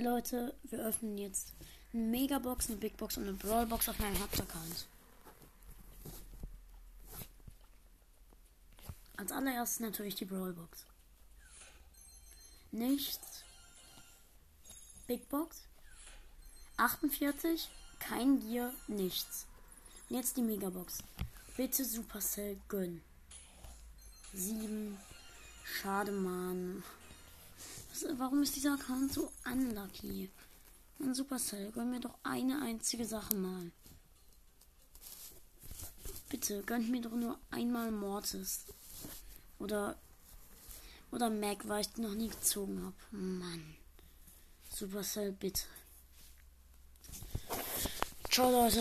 Hey Leute, wir öffnen jetzt eine Megabox, eine Big Box und eine Brawl Box auf meinem Hauptaccount. Als allererstes natürlich die Brawl Box. Nichts. Big Box. 48. Kein Gear. Nichts. Und jetzt die Megabox. Bitte Supercell gönn. 7. Schade, Mann. Was, warum ist dieser Account so unlucky? Und Supercell, gönn mir doch eine einzige Sache mal. Bitte, gönnt mir doch nur einmal Mortis. Oder. Oder Mac, weil ich die noch nie gezogen habe. Mann. Supercell, bitte. Ciao, Leute.